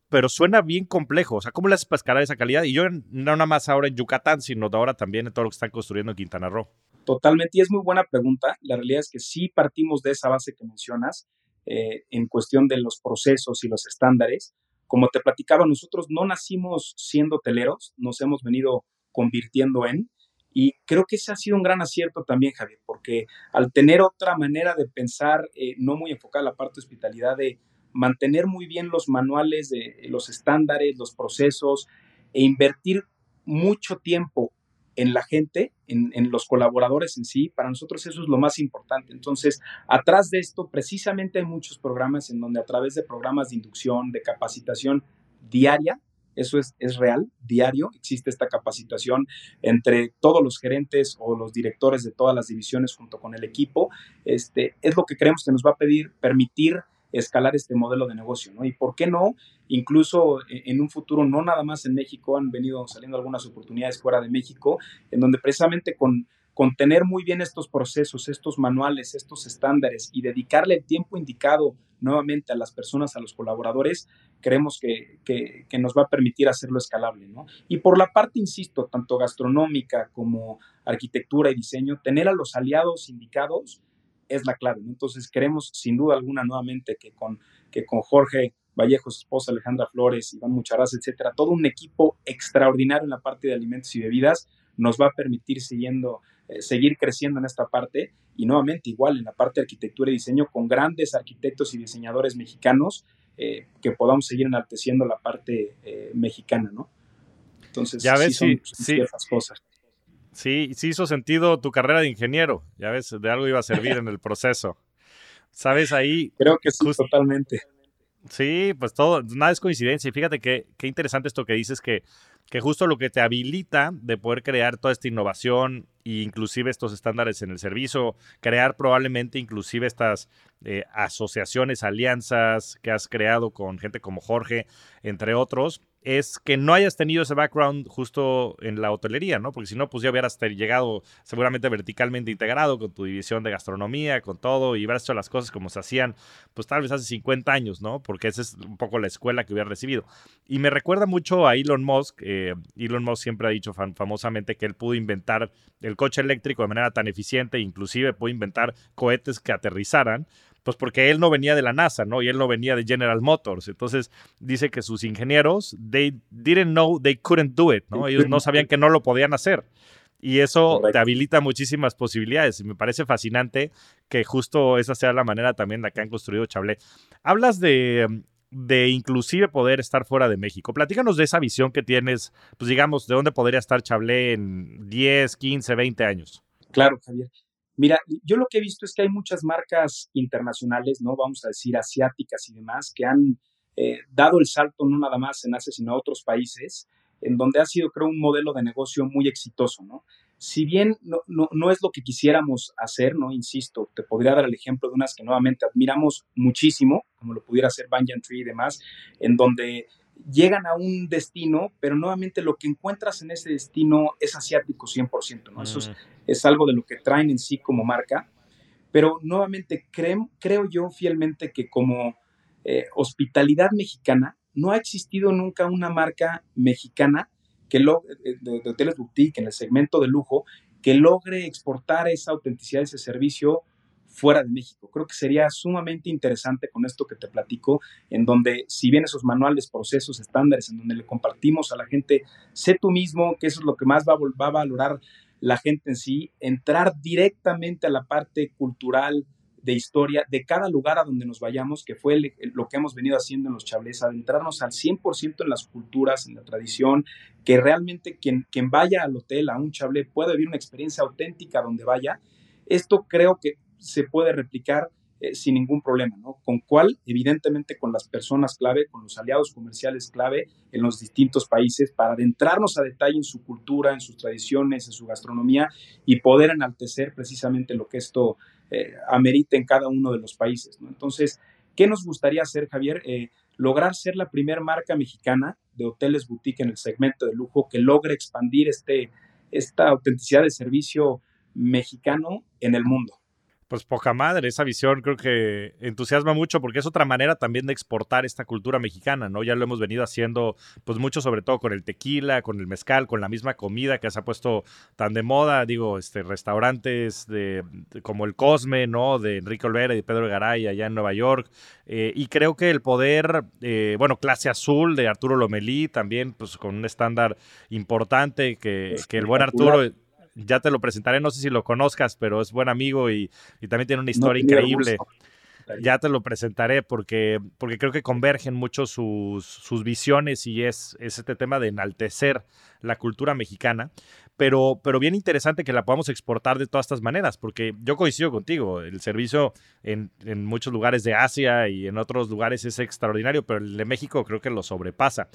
pero suena bien complejo. O sea, ¿cómo le haces para escalar esa calidad? Y yo no nada más ahora en Yucatán, sino ahora también en todo lo que están construyendo en Quintana Roo. Totalmente, y es muy buena pregunta. La realidad es que sí partimos de esa base que mencionas eh, en cuestión de los procesos y los estándares. Como te platicaba, nosotros no nacimos siendo hoteleros, nos hemos venido convirtiendo en, y creo que ese ha sido un gran acierto también, Javier, porque al tener otra manera de pensar, eh, no muy enfocada la parte de hospitalidad, de mantener muy bien los manuales, de los estándares, los procesos, e invertir mucho tiempo en la gente, en, en, los colaboradores en sí, para nosotros eso es lo más importante. Entonces, atrás de esto, precisamente hay muchos programas en donde a través de programas de inducción, de capacitación diaria, eso es, es real, diario, existe esta capacitación entre todos los gerentes o los directores de todas las divisiones junto con el equipo. Este, es lo que creemos que nos va a pedir, permitir escalar este modelo de negocio, ¿no? Y por qué no, incluso e, en un futuro, no nada más en México, han venido saliendo algunas oportunidades fuera de México, en donde precisamente con con tener muy bien estos procesos, estos manuales, estos estándares y dedicarle el tiempo indicado nuevamente a las personas, a los colaboradores, creemos que, que, nos va a permitir hacerlo escalable. ¿no? Y por la parte, insisto, tanto gastronómica como arquitectura y diseño, tener a los aliados indicados es la clave. ¿no? Entonces, queremos sin duda alguna nuevamente que con, que con Jorge Vallejo, su esposa Alejandra Flores, Iván Mucharaz, etcétera, todo un equipo extraordinario en la parte de alimentos y bebidas nos va a permitir siguiendo eh, seguir creciendo en esta parte y nuevamente igual en la parte de arquitectura y diseño con grandes arquitectos y diseñadores mexicanos eh, que podamos seguir enalteciendo la parte eh, mexicana, ¿no? Entonces, ya ves, sí, son, cosas. Sí, sí hizo sentido tu carrera de ingeniero, ya ves, de algo iba a servir en el proceso. ¿Sabes ahí? Creo que sí, totalmente. Sí, pues todo, nada es coincidencia. Y fíjate que, qué interesante esto que dices, que, que justo lo que te habilita de poder crear toda esta innovación e inclusive estos estándares en el servicio, crear probablemente inclusive estas eh, asociaciones, alianzas que has creado con gente como Jorge, entre otros, es que no hayas tenido ese background justo en la hotelería, ¿no? Porque si no, pues ya hubieras llegado seguramente verticalmente integrado con tu división de gastronomía, con todo, y hubieras hecho las cosas como se hacían, pues tal vez hace 50 años, ¿no? Porque esa es un poco la escuela que hubiera recibido. Y me recuerda mucho a Elon Musk. Eh, Elon Musk siempre ha dicho famosamente que él pudo inventar el coche eléctrico de manera tan eficiente, inclusive pudo inventar cohetes que aterrizaran pues porque él no venía de la NASA, ¿no? Y él no venía de General Motors. Entonces dice que sus ingenieros, they didn't know they couldn't do it, ¿no? Ellos no sabían que no lo podían hacer. Y eso te habilita muchísimas posibilidades. Y me parece fascinante que justo esa sea la manera también la que han construido Chablé. Hablas de, de inclusive poder estar fuera de México. Platícanos de esa visión que tienes, pues digamos, de dónde podría estar Chablé en 10, 15, 20 años. Claro, Javier. Mira, yo lo que he visto es que hay muchas marcas internacionales, ¿no? Vamos a decir asiáticas y demás, que han eh, dado el salto no nada más en Asia, sino a otros países, en donde ha sido, creo, un modelo de negocio muy exitoso, ¿no? Si bien no, no, no es lo que quisiéramos hacer, ¿no? Insisto, te podría dar el ejemplo de unas que nuevamente admiramos muchísimo, como lo pudiera hacer Banyan Tree y demás, en donde llegan a un destino, pero nuevamente lo que encuentras en ese destino es asiático 100%, ¿no? Eso es, algo de lo que traen en sí como marca, pero nuevamente creo, creo yo fielmente que como eh, hospitalidad mexicana, no ha existido nunca una marca mexicana que lo, eh, de, de, hoteles boutique en el segmento de lujo que logre exportar esa autenticidad, ese servicio fuera de México. Creo que sería sumamente interesante con esto que te platico, en donde si bien esos manuales, procesos, estándares, en donde le compartimos a la gente, sé tú mismo, que eso es lo que más va, va a valorar la gente en sí, entrar directamente a la parte cultural, de historia de cada lugar a donde nos vayamos, que fue lo que hemos venido haciendo en los chablés, adentrarnos al 100% en las culturas, en la tradición, que realmente quien, quien vaya al hotel, a un chablé, pueda vivir una experiencia auténtica donde vaya. Esto creo que se puede replicar eh, sin ningún problema, ¿no? Con cuál, evidentemente, con las personas clave, con los aliados comerciales clave en los distintos países para adentrarnos a detalle en su cultura, en sus tradiciones, en su gastronomía y poder enaltecer precisamente lo que esto eh, amerita en cada uno de los países. Entonces, ¿qué nos gustaría hacer, Javier? Eh, lograr ser la primera marca mexicana de hoteles boutique en el segmento de lujo que logre expandir este, esta autenticidad de servicio mexicano en el mundo. Pues poca madre, esa visión creo que entusiasma mucho porque es otra manera también de exportar esta cultura mexicana, ¿no? Ya lo hemos venido haciendo pues mucho sobre todo con el tequila, con el mezcal, con la misma comida que se ha puesto tan de moda, digo, este restaurantes de, como el Cosme, ¿no? De Enrique Olvera y Pedro Garay allá en Nueva York. Eh, y creo que el poder, eh, bueno, Clase Azul de Arturo Lomelí también pues con un estándar importante que, que el buen Arturo ya te lo presentaré, no sé si lo conozcas, pero es buen amigo y, también tiene una historia increíble. Ya te lo presentaré porque, porque creo que convergen mucho sus, sus visiones y es, este tema de enaltecer la cultura mexicana, pero, pero bien interesante que la podamos exportar de todas estas maneras, porque yo coincido contigo, el servicio en, en muchos lugares de Asia y en otros lugares es extraordinario, pero el de México creo que lo sobrepasa.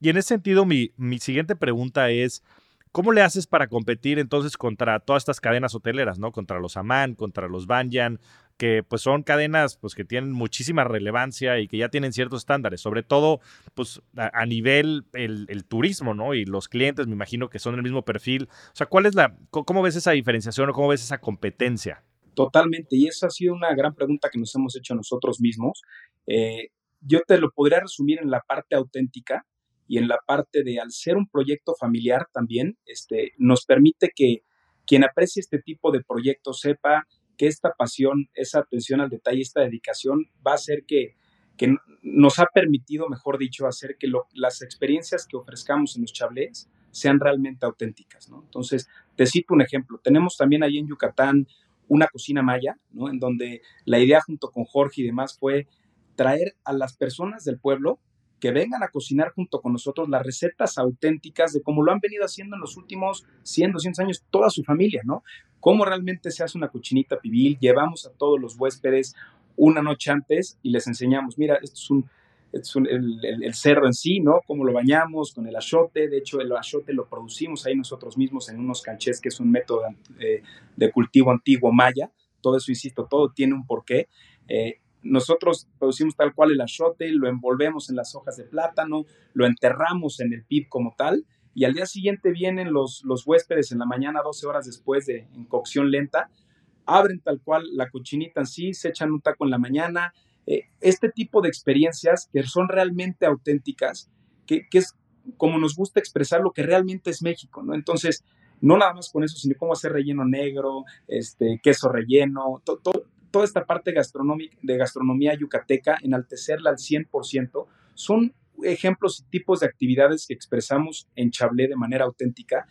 Y en ese sentido, mi, mi siguiente pregunta es, ¿Cómo le haces para competir entonces contra todas estas cadenas hoteleras, ¿no? Contra los Aman, contra los Banyan, que pues son cadenas pues que tienen muchísima relevancia y que ya tienen ciertos estándares, sobre todo pues a, nivel el, turismo, ¿no? Y los clientes me imagino que son del mismo perfil. O sea, ¿cuál es la, cómo ves esa diferenciación o cómo ves esa competencia? Totalmente, y esa ha sido una gran pregunta que nos hemos hecho nosotros mismos. Eh, yo te lo podría resumir en la parte auténtica, y en la parte de al ser un proyecto familiar también, este, nos permite que quien aprecie este tipo de proyectos sepa que esta pasión, esa atención al detalle, esta dedicación va a hacer que, que nos ha permitido, mejor dicho, hacer que las experiencias que ofrezcamos en los chablés sean realmente auténticas, ¿no? Entonces, te cito un ejemplo. Tenemos también ahí en Yucatán una cocina maya, ¿no? En donde la idea junto con Jorge y demás fue traer a las personas del pueblo que vengan a cocinar junto con nosotros las recetas auténticas de cómo lo han venido haciendo en los últimos 100, 200 años toda su familia, ¿no? Cómo realmente se hace una cochinita pibil, llevamos a todos los huéspedes una noche antes y les enseñamos, mira, esto es un, es el, cerdo en sí, ¿no? Cómo lo bañamos con el achote. De hecho, el achote lo producimos ahí nosotros mismos en unos canchés, que es un método de, de cultivo antiguo maya. Todo eso, insisto, todo tiene un porqué. Eh, nosotros producimos tal cual el achote, lo envolvemos en las hojas de plátano, lo enterramos en el pib como tal, y al día siguiente vienen los, los huéspedes en la mañana, 12 horas después de en cocción lenta, abren tal cual la cochinita en sí, se echan un taco en la mañana. Eh, este tipo de experiencias que son realmente auténticas, que, es como nos gusta expresar lo que realmente es México, ¿no? Entonces, no nada más con eso, sino cómo hacer relleno negro, este, queso relleno, todo, toda esta parte de gastronomía yucateca, enaltecerla al 100%, son ejemplos y tipos de actividades que expresamos en Chablé de manera auténtica,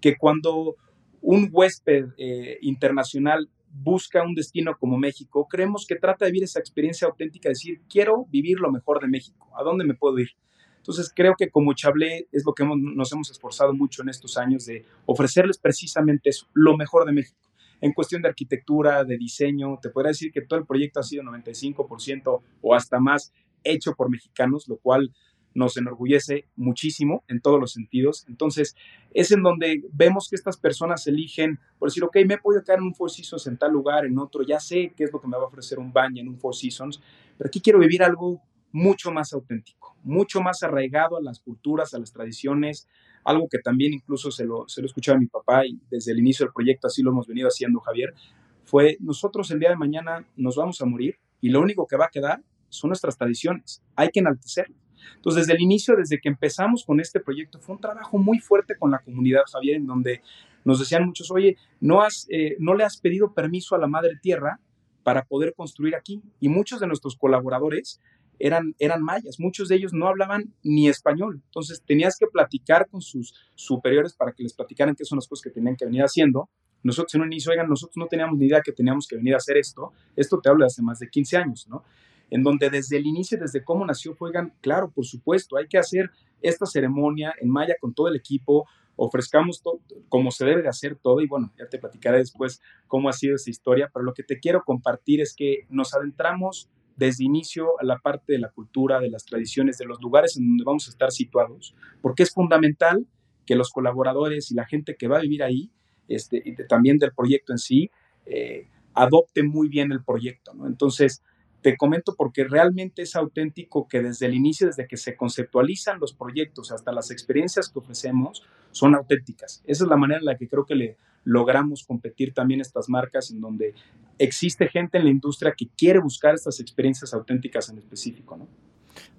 que cuando un huésped eh, internacional busca un destino como México, creemos que trata de vivir esa experiencia auténtica, decir, quiero vivir lo mejor de México, ¿a dónde me puedo ir? Entonces creo que como Chablé es lo que nos hemos esforzado mucho en estos años de ofrecerles precisamente eso, lo mejor de México en cuestión de arquitectura, de diseño, te podría decir que todo el proyecto ha sido 95% o hasta más hecho por mexicanos, lo cual nos enorgullece muchísimo en todos los sentidos. Entonces, es en donde vemos que estas personas eligen, por decir, ok, me he podido quedar en un Four Seasons en tal lugar, en otro, ya sé qué es lo que me va a ofrecer un baño en un Four Seasons, pero aquí quiero vivir algo mucho más auténtico, mucho más arraigado a las culturas, a las tradiciones, algo que también incluso se lo, se lo escuchaba a mi papá y desde el inicio del proyecto así lo hemos venido haciendo, Javier, fue nosotros el día de mañana nos vamos a morir y lo único que va a quedar son nuestras tradiciones, hay que enaltecerlas. Entonces, desde el inicio, desde que empezamos con este proyecto, fue un trabajo muy fuerte con la comunidad, Javier, en donde nos decían muchos, oye, no, has, eh, no le has pedido permiso a la Madre Tierra para poder construir aquí. Y muchos de nuestros colaboradores eran, eran mayas, muchos de ellos no hablaban ni español, entonces tenías que platicar con sus superiores para que les platicaran qué son las cosas que tenían que venir haciendo. Nosotros en un inicio, oigan, nosotros no teníamos ni idea que teníamos que venir a hacer esto, esto te hablo de hace más de 15 años, ¿no? En donde desde el inicio, desde cómo nació, oigan, claro, por supuesto, hay que hacer esta ceremonia en maya con todo el equipo, ofrezcamos todo como se debe de hacer todo y bueno, ya te platicaré después cómo ha sido esa historia, pero lo que te quiero compartir es que nos adentramos desde inicio a la parte de la cultura, de las tradiciones, de los lugares en donde vamos a estar situados, porque es fundamental que los colaboradores y la gente que va a vivir ahí, este, también del proyecto en sí, eh, adopte muy bien el proyecto, ¿no? Entonces, te comento porque realmente es auténtico que desde el inicio, desde que se conceptualizan los proyectos hasta las experiencias que ofrecemos, son auténticas. Esa es la manera en la que creo que le logramos competir también estas marcas, en donde existe gente en la industria que quiere buscar estas experiencias auténticas en específico, ¿no?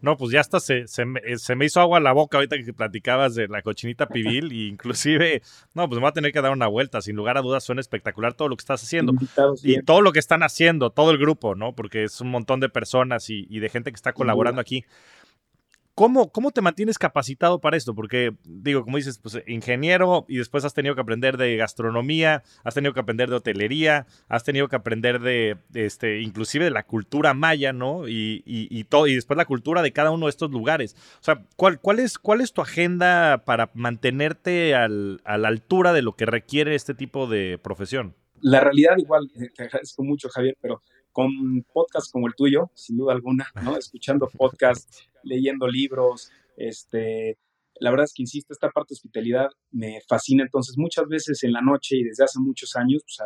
No, pues ya hasta se, se, me, eh, se, me, hizo agua la boca ahorita que platicabas de la cochinita pibil y inclusive, no, pues me voy a tener que dar una vuelta. Sin lugar a dudas suena espectacular todo lo que estás haciendo. Y todo lo que están haciendo, todo el grupo, ¿no? Porque es un montón de personas y, y de gente que está colaborando aquí. ¿Cómo, ¿Cómo te mantienes capacitado para esto? Porque, digo, como dices, pues ingeniero y después has tenido que aprender de gastronomía, has tenido que aprender de hotelería, has tenido que aprender de, este, inclusive de la cultura maya, ¿no? Y, y, todo, y después la cultura de cada uno de estos lugares. O sea, ¿cuál, cuál, es, cuál es tu agenda para mantenerte al, a la altura de lo que requiere este tipo de profesión? La realidad, igual, eh, te agradezco mucho, Javier, pero con podcasts como el tuyo, sin duda alguna, ¿no? *laughs* Escuchando podcasts, leyendo libros, este, la verdad es que, insisto, esta parte de hospitalidad me fascina, entonces muchas veces en la noche y desde hace muchos años, pues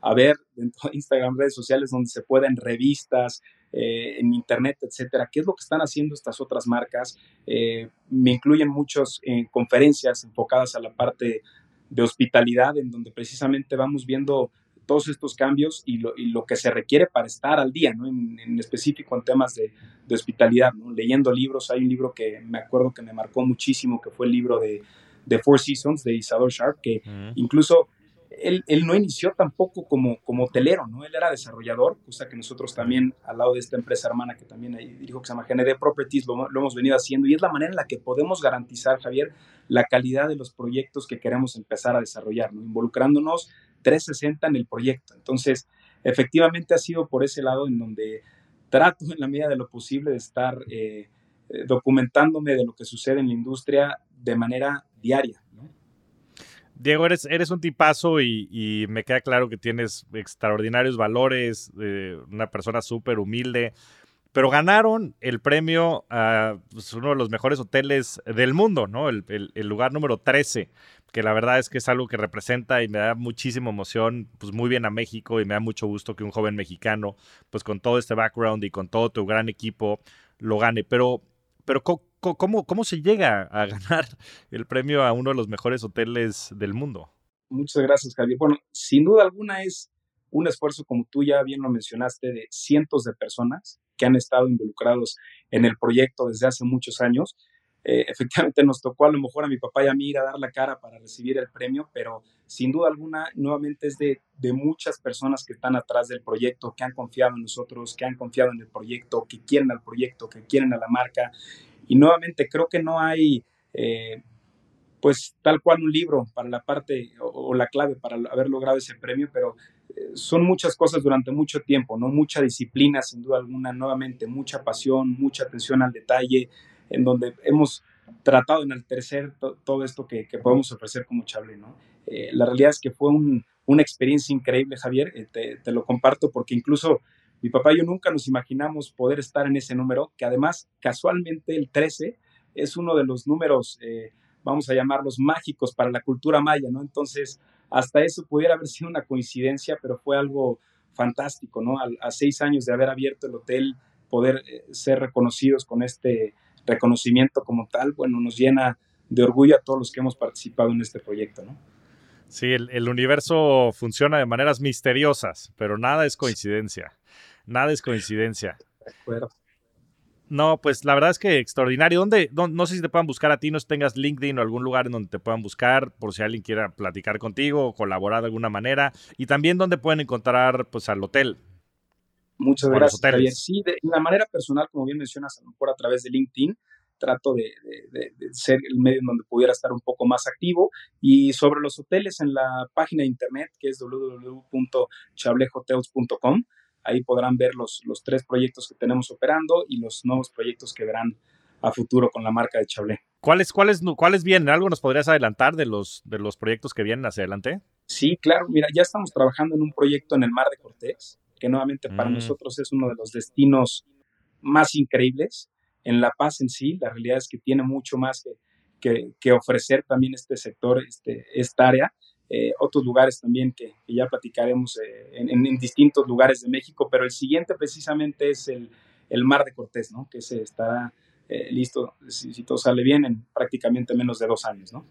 a, ver dentro de Instagram, redes sociales donde se pueden revistas, eh, en internet, etcétera, qué es lo que están haciendo estas otras marcas. Eh, me incluyen muchas eh, conferencias enfocadas a la parte de hospitalidad, en donde precisamente vamos viendo todos estos cambios y lo, y lo, que se requiere para estar al día, ¿no? en, específico en temas de, de, hospitalidad, ¿no? leyendo libros. Hay un libro que me acuerdo que me marcó muchísimo, que fue el libro de, de Four Seasons de Isadora Sharp, que incluso él, él, no inició tampoco como, como hotelero, ¿no? Él era desarrollador, cosa que nosotros también, al lado de esta empresa hermana que también dijo que se llama GND Properties, lo, lo, hemos venido haciendo y es la manera en la que podemos garantizar, Javier, la calidad de los proyectos que queremos empezar a desarrollar, ¿no? Involucrándonos 360 en el proyecto. Entonces, efectivamente ha sido por ese lado en donde trato en la medida de lo posible de estar eh, eh, documentándome de lo que sucede en la industria de manera diaria. Diego, eres, eres un tipazo y, me queda claro que tienes extraordinarios valores, eh, una persona súper humilde, pero ganaron el premio a pues, uno de los mejores hoteles del mundo, ¿no? El, el, lugar número 13, que la verdad es que es algo que representa y me da muchísima emoción, pues muy bien a México y me da mucho gusto que un joven mexicano, pues con todo este background y con todo tu gran equipo, lo gane. Pero, pero ¿cómo, cómo se llega a *laughs* ganar el premio a uno de los mejores hoteles del mundo? Muchas gracias, Javier. Bueno, sin duda alguna es un esfuerzo, como tú ya bien lo mencionaste, de cientos de personas que han estado involucrados en el proyecto desde hace muchos años. Eh, efectivamente nos tocó a lo mejor a mi papá y a mí ir a dar la cara para recibir el premio, pero sin duda alguna, nuevamente es de, de muchas personas que están atrás del proyecto, que han confiado en nosotros, que han confiado en el proyecto, que quieren al proyecto, que quieren a la marca. Y nuevamente creo que no hay... Eh, pues tal cual un libro para la parte o, o, la clave para haber logrado ese premio, pero son muchas cosas durante mucho tiempo, ¿no? Mucha disciplina, sin duda alguna, nuevamente, mucha pasión, mucha atención al detalle, en donde hemos tratado de enaltecer todo esto que, que, podemos ofrecer como Chable, ¿no? Eh, la realidad es que fue un, una experiencia increíble, Javier, eh, te, te, lo comparto porque incluso mi papá y yo nunca nos imaginamos poder estar en ese número, que además, casualmente, el 13 es uno de los números, eh, vamos a llamarlos mágicos para la cultura maya, ¿no? Entonces, hasta eso pudiera haber sido una coincidencia, pero fue algo fantástico, ¿no? A, seis años de haber abierto el hotel, poder eh, ser reconocidos con este reconocimiento como tal, bueno, nos llena de orgullo a todos los que hemos participado en este proyecto, ¿no? Sí, el, el universo funciona de maneras misteriosas, pero nada es coincidencia. Nada es coincidencia. De acuerdo. No, pues la verdad es que extraordinario. ¿Dónde, no, sé si te puedan buscar a ti, no si tengas LinkedIn o algún lugar en donde te puedan buscar, por si alguien quiera platicar contigo o colaborar de alguna manera. Y también dónde pueden encontrar pues al hotel. Muchas gracias, Javier. Sí, de una manera personal, como bien mencionas, a lo mejor a través de LinkedIn, trato de, ser el medio en donde pudiera estar un poco más activo. Y sobre los hoteles, en la página de internet, que es www.chablehotels.com, ahí podrán ver los, los tres proyectos que tenemos operando y los nuevos proyectos que verán a futuro con la marca de Chablé. ¿Cuáles, cuáles, ¿Cuáles vienen? ¿Algo nos podrías adelantar de los, de los proyectos que vienen hacia adelante? Sí, claro. Mira, ya estamos trabajando en un proyecto en el Mar de Cortés, que nuevamente para mm. nosotros es uno de los destinos más increíbles. En La Paz en sí, la realidad es que tiene mucho más que, que, ofrecer también este sector, este, esta área. Eh, otros lugares también que, ya platicaremos eh, en, en, distintos lugares de México, pero el siguiente precisamente es el, el Mar de Cortés, ¿no? que se estará eh, listo, si, todo sale bien, en prácticamente menos de dos años, ¿no?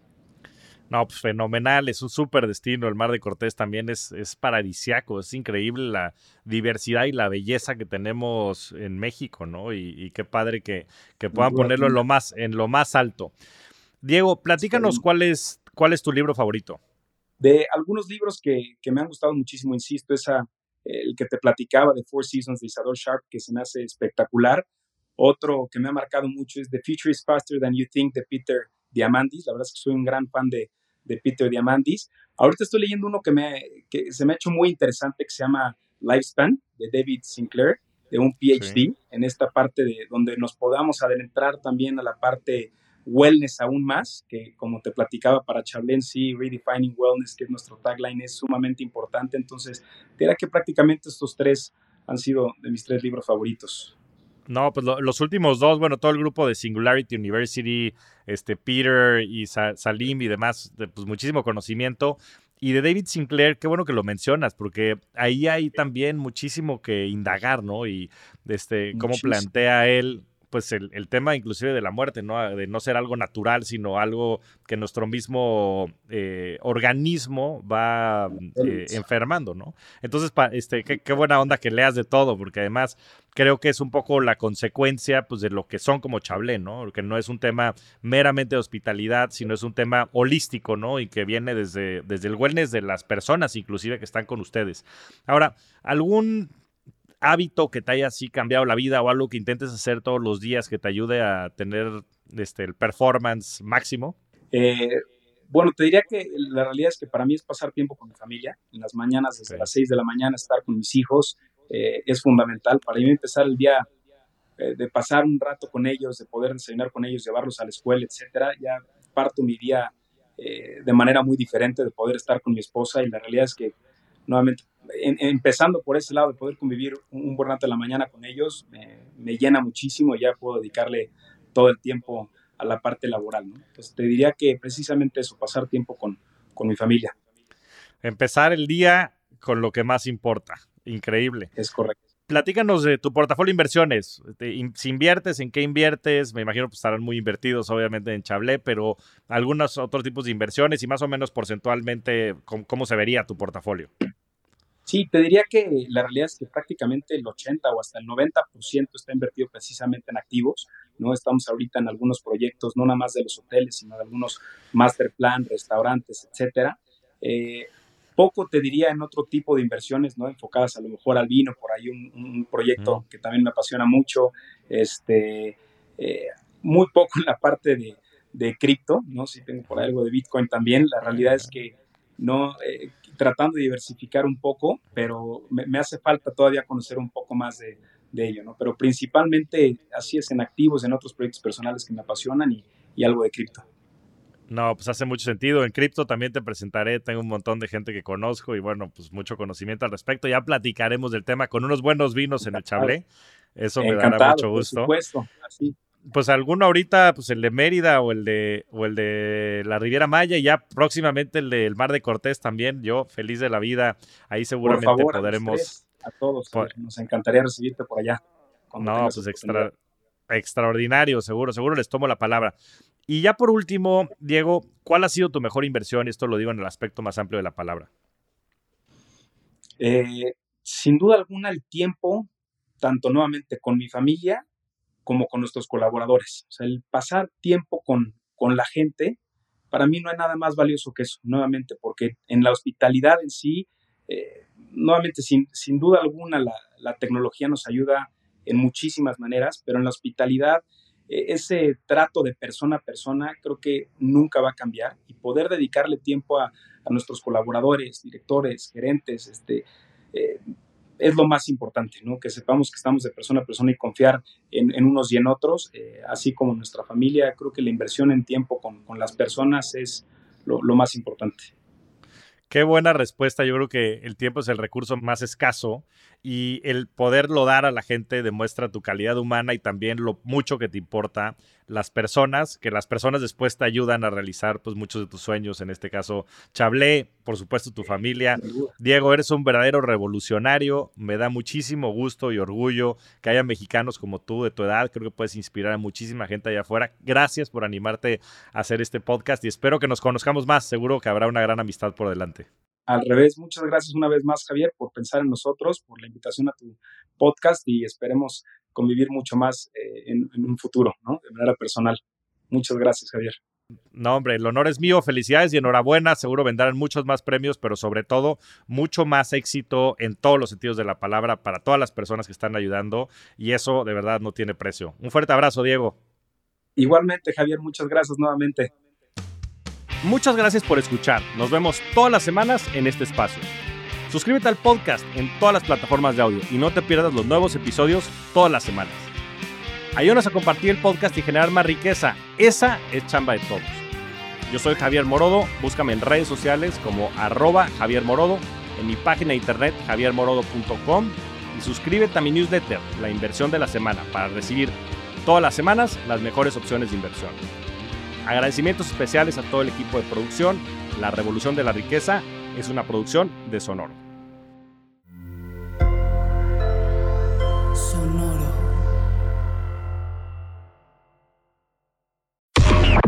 No, pues fenomenal, es un súper destino. El Mar de Cortés también es, es paradisiaco, es increíble la diversidad y la belleza que tenemos en México, ¿no? Y, qué padre que, puedan ponerlo en lo más, en lo más alto. Diego, platícanos cuál es, cuál es tu libro favorito. De algunos libros que, que me han gustado muchísimo, insisto, esa, el que te platicaba de Four Seasons de Isadora Sharp, que se me hace espectacular. Otro que me ha marcado mucho es The Future is Faster Than You Think de Peter Diamandis. La verdad es que soy un gran fan de, de Peter Diamandis. Ahorita estoy leyendo uno que, me, que se me ha hecho muy interesante que se llama Lifespan de David Sinclair, de un PhD, en esta parte de donde nos podamos adentrar también a la parte wellness aún más, que como te platicaba para sí, Redefining Wellness, que es nuestro tagline, es sumamente importante. Entonces, dirá que prácticamente estos tres han sido de mis tres libros favoritos. No, pues los últimos dos, bueno, todo el grupo de Singularity University, este Peter y Salim y demás, pues muchísimo conocimiento. Y de David Sinclair, qué bueno que lo mencionas, porque ahí hay también muchísimo que indagar, ¿no? Y este, cómo plantea él pues el, el, tema inclusive de la muerte, ¿no? De no ser algo natural, sino algo que nuestro mismo eh, organismo va eh, enfermando, ¿no? Entonces, este, qué, buena onda que leas de todo, porque además creo que es un poco la consecuencia pues, de lo que son como Chablé, ¿no? Que no es un tema meramente de hospitalidad, sino es un tema holístico, ¿no? Y que viene desde, desde el wellness de las personas, inclusive, que están con ustedes. Ahora, ¿algún hábito que te haya así cambiado la vida o algo que intentes hacer todos los días que te ayude a tener este, el performance máximo? Eh, bueno, te diría que la realidad es que para mí es pasar tiempo con mi familia. En las mañanas, desde las 6 de la mañana, estar con mis hijos eh, es fundamental. Para mí empezar el día eh, de pasar un rato con ellos, de poder desayunar con ellos, llevarlos a la escuela, etcétera, ya parto mi día de manera muy diferente, de poder estar con mi esposa y la realidad es que nuevamente empezando por ese lado de poder convivir un, buen rato de la mañana con ellos, me, llena muchísimo y ya puedo dedicarle todo el tiempo a la parte laboral. ¿no? Entonces te diría que precisamente eso, pasar tiempo con, con mi familia. Empezar el día con lo que más importa. Increíble. Es correcto. Platícanos de tu portafolio de inversiones. Si inviertes, ¿en qué inviertes? Me imagino que estarán muy invertidos, obviamente, en Chablé, pero algunos otros tipos de inversiones y más o menos porcentualmente, cómo se vería tu portafolio? Sí, te diría que la realidad es que prácticamente el 80 o hasta el 90% está invertido precisamente en activos, ¿no? Estamos ahorita en algunos proyectos, no nada más de los hoteles, sino de algunos master plan, restaurantes, etcétera. Eh, poco te diría en otro tipo de inversiones, ¿no? Enfocadas a lo mejor al vino, por ahí un, proyecto que también me apasiona mucho, este, eh, muy poco en la parte de, de cripto, ¿no? Si tengo por ahí algo de Bitcoin también, la realidad es que no, eh, tratando de diversificar un poco, pero me, hace falta todavía conocer un poco más de, ello, ¿no? Pero principalmente así es en activos, en otros proyectos personales que me apasionan y, algo de cripto. No, pues hace mucho sentido. En cripto también te presentaré, tengo un montón de gente que conozco y bueno, pues mucho conocimiento al respecto. Ya platicaremos del tema con unos buenos vinos en el Chablé. Eso me dará mucho gusto. Por supuesto, así pues alguno ahorita, pues el de Mérida o el de, o el de la Riviera Maya y ya próximamente el del Mar de Cortés también. Yo feliz de la vida. Ahí seguramente podremos. A, todos, nos encantaría recibirte por allá. No, pues extra, extraordinario, seguro, seguro les tomo la palabra. Y ya por último, Diego, ¿cuál ha sido tu mejor inversión? Esto lo digo en el aspecto más amplio de la palabra. Eh, sin duda alguna, el tiempo, tanto nuevamente con mi familia como con nuestros colaboradores. O sea, el pasar tiempo con, con la gente, para mí no hay nada más valioso que eso, nuevamente, porque en la hospitalidad en sí, eh, nuevamente, sin, sin duda alguna, la, la, tecnología nos ayuda en muchísimas maneras, pero en la hospitalidad, e, ese trato de persona a persona creo que nunca va a cambiar y poder dedicarle tiempo a, a nuestros colaboradores, directores, gerentes, este, eh, es lo más importante, ¿no? Que sepamos que estamos de persona a persona y confiar en, en unos y en otros, eh, así como nuestra familia. Creo que la inversión en tiempo con, con las personas es lo, lo más importante. Qué buena respuesta. Yo creo que el tiempo es el recurso más escaso y el poderlo dar a la gente demuestra tu calidad humana y también lo mucho que te importa las personas, que las personas después te ayudan a realizar pues muchos de tus sueños, en este caso Chablé, por supuesto tu familia. Diego, eres un verdadero revolucionario, me da muchísimo gusto y orgullo que haya mexicanos como tú de tu edad, creo que puedes inspirar a muchísima gente allá afuera. Gracias por animarte a hacer este podcast y espero que nos conozcamos más, seguro que habrá una gran amistad por delante. Al revés, muchas gracias una vez más, Javier, por pensar en nosotros, por la invitación a tu podcast y esperemos convivir mucho más eh, en, en, un futuro, ¿no? De manera personal. Muchas gracias, Javier. No, hombre, el honor es mío. Felicidades y enhorabuena. Seguro vendrán muchos más premios, pero sobre todo mucho más éxito en todos los sentidos de la palabra para todas las personas que están ayudando y eso de verdad no tiene precio. Un fuerte abrazo, Diego. Igualmente, Javier, muchas gracias nuevamente. Muchas gracias por escuchar. Nos vemos todas las semanas en este espacio. Suscríbete al podcast en todas las plataformas de audio y no te pierdas los nuevos episodios todas las semanas. Ayúdanos a compartir el podcast y generar más riqueza. Esa es chamba de todos. Yo soy Javier Morodo. Búscame en redes sociales como arroba Javier Morodo, en mi página de internet javiermorodo.com y suscríbete a mi newsletter, La Inversión de la Semana, para recibir todas las semanas las mejores opciones de inversión. Agradecimientos especiales a todo el equipo de producción. La Revolución de la Riqueza es una producción de Sonoro.